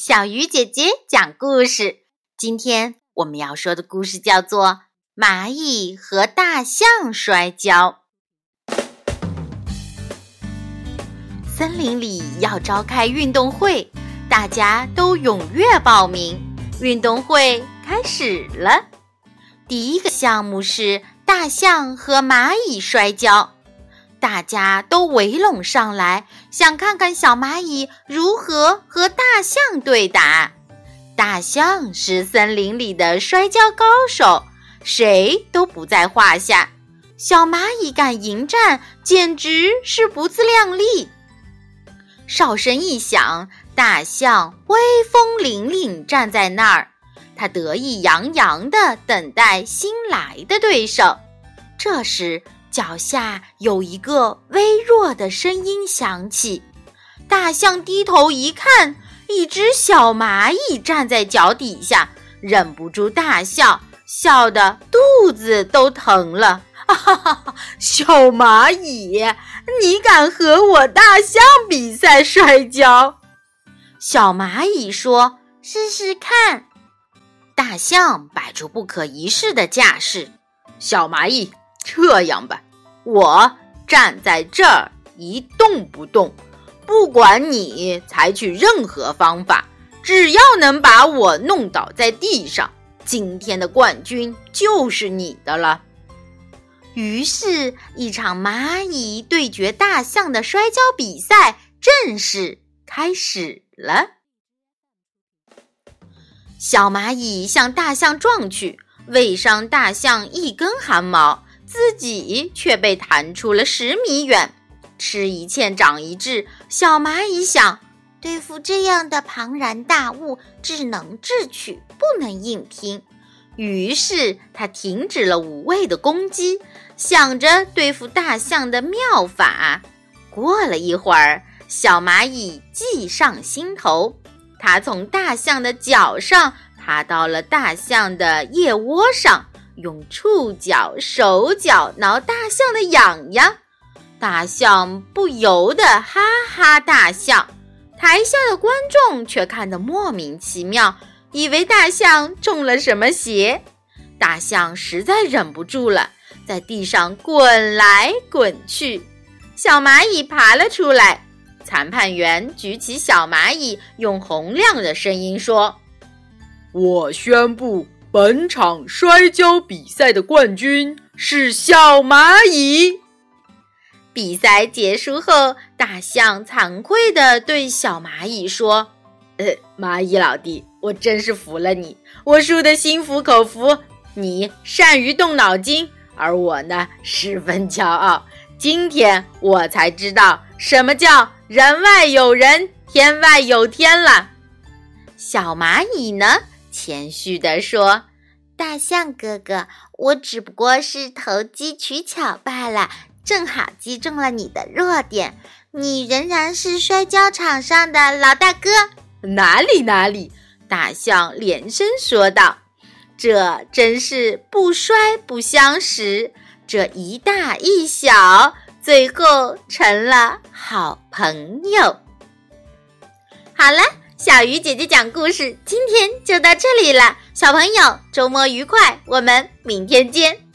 小鱼姐姐讲故事。今天我们要说的故事叫做《蚂蚁和大象摔跤》。森林里要召开运动会，大家都踊跃报名。运动会开始了。第一个项目是大象和蚂蚁摔跤。大家都围拢上来，想看看小蚂蚁如何和大象对打。大象是森林里的摔跤高手，谁都不在话下。小蚂蚁敢迎战，简直是不自量力。哨声一响，大象威风凛凛站在那儿，他得意洋洋地等待新来的对手。这时，脚下有一个微弱的声音响起，大象低头一看，一只小蚂蚁站在脚底下，忍不住大笑，笑得肚子都疼了。哈哈哈！小蚂蚁，你敢和我大象比赛摔跤？小蚂蚁说：“试试看。”大象摆出不可一世的架势。小蚂蚁，这样吧。我站在这儿一动不动，不管你采取任何方法，只要能把我弄倒在地上，今天的冠军就是你的了。于是，一场蚂蚁对决大象的摔跤比赛正式开始了。小蚂蚁向大象撞去，未伤大象一根汗毛。自己却被弹出了十米远，吃一堑长一智。小蚂蚁想，对付这样的庞然大物，只能智取，不能硬拼。于是他停止了无谓的攻击，想着对付大象的妙法。过了一会儿，小蚂蚁计上心头，它从大象的脚上爬到了大象的腋窝上。用触角、手脚挠大象的痒痒，大象不由得哈哈大笑。台下的观众却看得莫名其妙，以为大象中了什么邪。大象实在忍不住了，在地上滚来滚去。小蚂蚁爬了出来，裁判员举起小蚂蚁，用洪亮的声音说：“我宣布。”本场摔跤比赛的冠军是小蚂蚁。比赛结束后，大象惭愧地对小蚂蚁说：“呃，蚂蚁老弟，我真是服了你，我输得心服口服。你善于动脑筋，而我呢，十分骄傲。今天我才知道什么叫人外有人，天外有天了。”小蚂蚁呢？谦虚地说：“大象哥哥，我只不过是投机取巧罢了，正好击中了你的弱点。你仍然是摔跤场上的老大哥。”“哪里哪里！”大象连声说道，“这真是不摔不相识，这一大一小，最后成了好朋友。”好了。小鱼姐姐讲故事，今天就到这里了。小朋友，周末愉快，我们明天见。